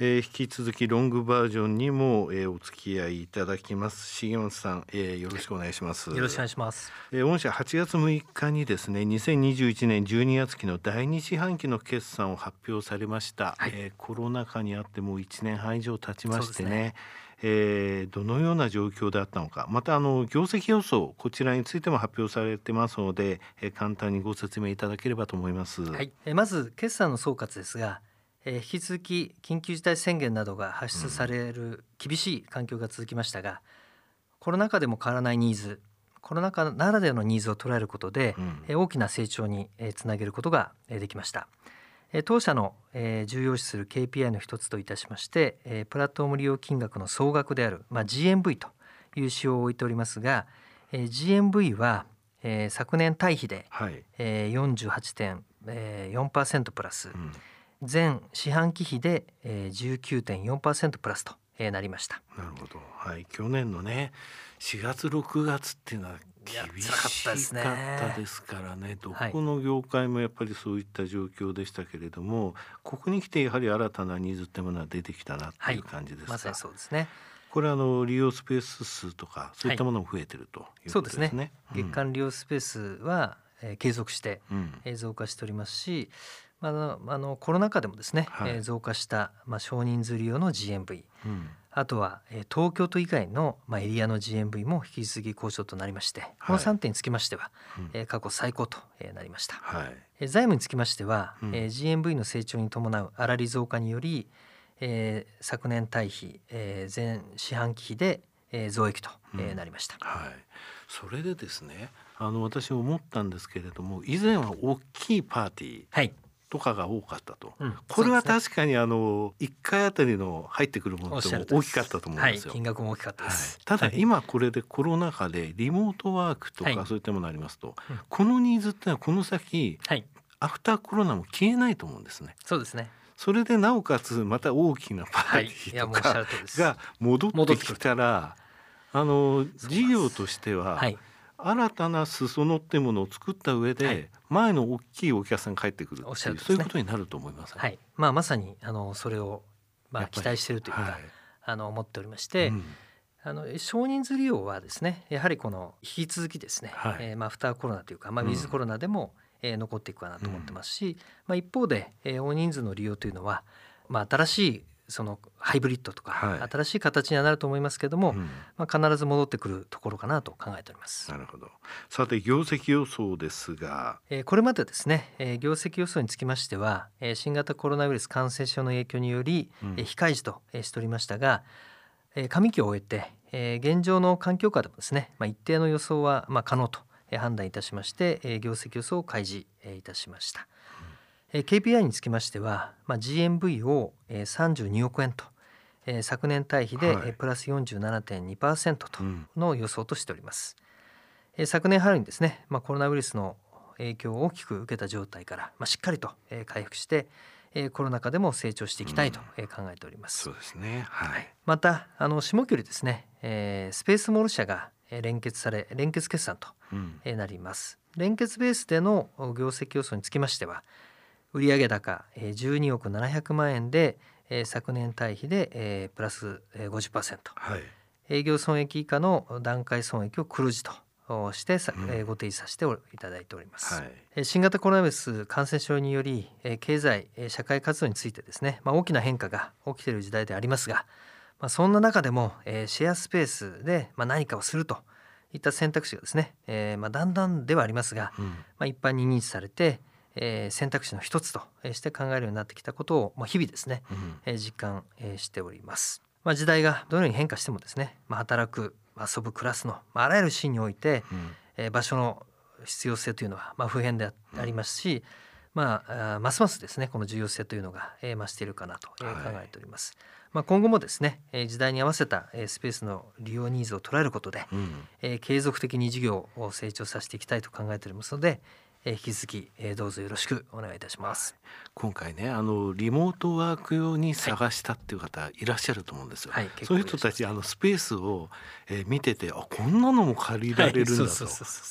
えー、引き続きロングバージョンにも、えー、お付き合いいただきます。重松さん、えー、よろしくお願いします。よろしくお願いします、えー、御社8月6日にですね2021年12月期の第2四半期の決算を発表されました、はい、えー、コロナ禍にあってもう1年半以上経ちましてね。ね。えー、どのような状況であったのか。またあの業績予想こちらについても発表されてますので、えー、簡単にご説明いただければと思います。はい、えー、まず決算の総括ですがえ引き続き緊急事態宣言などが発出される厳しい環境が続きましたが、コロナ禍でも変わらないニーズコロナ禍ならではのニーズを捉えることで、うん、大きな成長につなげることができました。当社の重要視する KPI の一つといたしましてプラットフォーム利用金額の総額である、まあ、GMV という指標を置いておりますが GMV は昨年対比で48.4%プラス、うん前四半期比で19.4%プラスとなりました。なるほど。はい。去年のね4月6月っていうのは厳しかったですからね。どこの業界もやっぱりそういった状況でしたけれども、はい、ここに来てやはり新たなニーズってものは出てきたなっていう感じですか、はい、まさにそうですね。これあの利用スペース数とかそういったものも増えてるということですね。はい、すね。月間利用スペースは、えー、継続して、うん、増加しておりますし、まあ、あのコロナ禍でもですね、はい、えー、増加した、まあ、少人数利用の GMV、うん、あとは、えー、東京都以外の、まあ、エリアの GMV も引き続き好調となりまして、はい、この3点につきましては、うん、えー、過去最高と、えー、なりました、はい、えー、財務につきましては、うん、えー、GMV の成長に伴う粗利増加により、えー、昨年対比、えー、前四半期比で、えー、増益と、うん、えー、なりました、はい、それでですねあの私思ったんですけれども以前は大きいパーティー、はい、とかが多かったと、うん、これは確かにあの1回あたりの入ってくるものって大きかったと思うんですよ。はい、金額も大きかったです、はい、ただ今これでコロナ禍でリモートワークとかそういったものありますと、はい、このニーズってのはこの先、はい、アフターコロナも消えないと思うんですね。そうですね。それでなおかつまた大きなパーティーとかが戻ってきたら、あの事業としては、はい新たな裾野っていうものを作った上で、はい、前の大きいお客さんが帰ってくるっていう、ね、そういうことになると思います、ね、はい。まあ、まさにあのそれを、まあ、期待しているというか、はい、あの思っておりまして、うん、あの少人数利用はですねやはりこの引き続きですね、はい、えー、まあ、アフターコロナというか、まあ、ウィズコロナでも、うん、えー、残っていくかなと思ってますし、うん、まあ、一方で、えー、大人数の利用というのは、まあ、新しいそのハイブリッドとか、はい、新しい形にはなると思いますけども、うん、まあ、必ず戻ってくるところかなと考えております。なるほど。さて業績予想ですが、えー、これまでですね、えー、業績予想につきましては、えー、新型コロナウイルス感染症の影響により、うん、えー、非開示と、えー、しておりましたが、えー、上期を終えて、えー、現状の環境下でもですね、まあ、一定の予想は、まあ、可能と判断いたしまして、えー、業績予想を開示いたしました。うん、KPI につきましては、まあ、GMV を32億円とえー、昨年対比で、はい、プラス47.2%との予想としております。うん、昨年春にですね、まあ、コロナウイルスの影響を大きく受けた状態から、まあ、しっかりと、えー、回復して、えー、コロナ禍でも成長していきたいと、えー、考えております。そうですね、はい、またあの下期よりですね、えー、スペースモール社が連結され連結決算と、うん、なります。連結ベースでの業績予想につきましては売上高12億700万円でえー、昨年対比で、えー、プラス50%、はい、営業損益以下の段階損益を黒字としてご提示させていただいております、はい、新型コロナウイルス感染症により、えー、経済、えー、社会活動についてですね、まあ、大きな変化が起きている時代でありますが、まあ、そんな中でも、えー、シェアスペースで、まあ、何かをするといった選択肢がですね、えーまあ、だんだんではありますが、うん、まあ、一般に認知されて、えー、選択肢の一つとして考えるようになってきたことを、まあ、日々ですね、うん、実感しております。まあ、時代がどのように変化してもですね、まあ、働く遊ぶ暮らすの、まあ、あらゆるシーンにおいて、うん、えー、場所の必要性というのは、まあ、普遍でありますし、うん、まあ、ますますですねこの重要性というのが、えー、増しているかなと、えー、考えております。はい、まあ、今後もですね、えー、時代に合わせた、えー、スペースの利用ニーズを捉えることで、うん、えー、継続的に事業を成長させていきたいと考えておりますので、引き続きどうぞよろしくお願いいたします。今回ねあのリモートワーク用に探したっていう方いらっしゃると思うんですよ。はい、そういう人たちあのスペースを、えー、見ててあこんなのも借りられるんだと、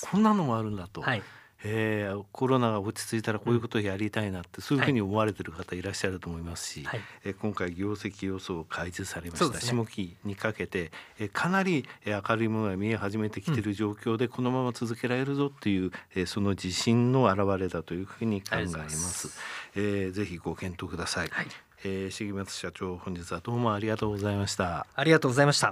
こんなのもあるんだと。はいえー、コロナが落ち着いたらこういうことをやりたいなって、そういうふうに思われてる方いらっしゃると思いますし、はい、えー、今回業績予想を開示されました、ね、下期にかけて、えー、かなり明るいものが見え始めてきている状況で、このまま続けられるぞっていう、えー、その自信の表れだというふうに考えます。えー、ぜひご検討ください。はい、えー、重松社長本日はどうもありがとうございました。ありがとうございました。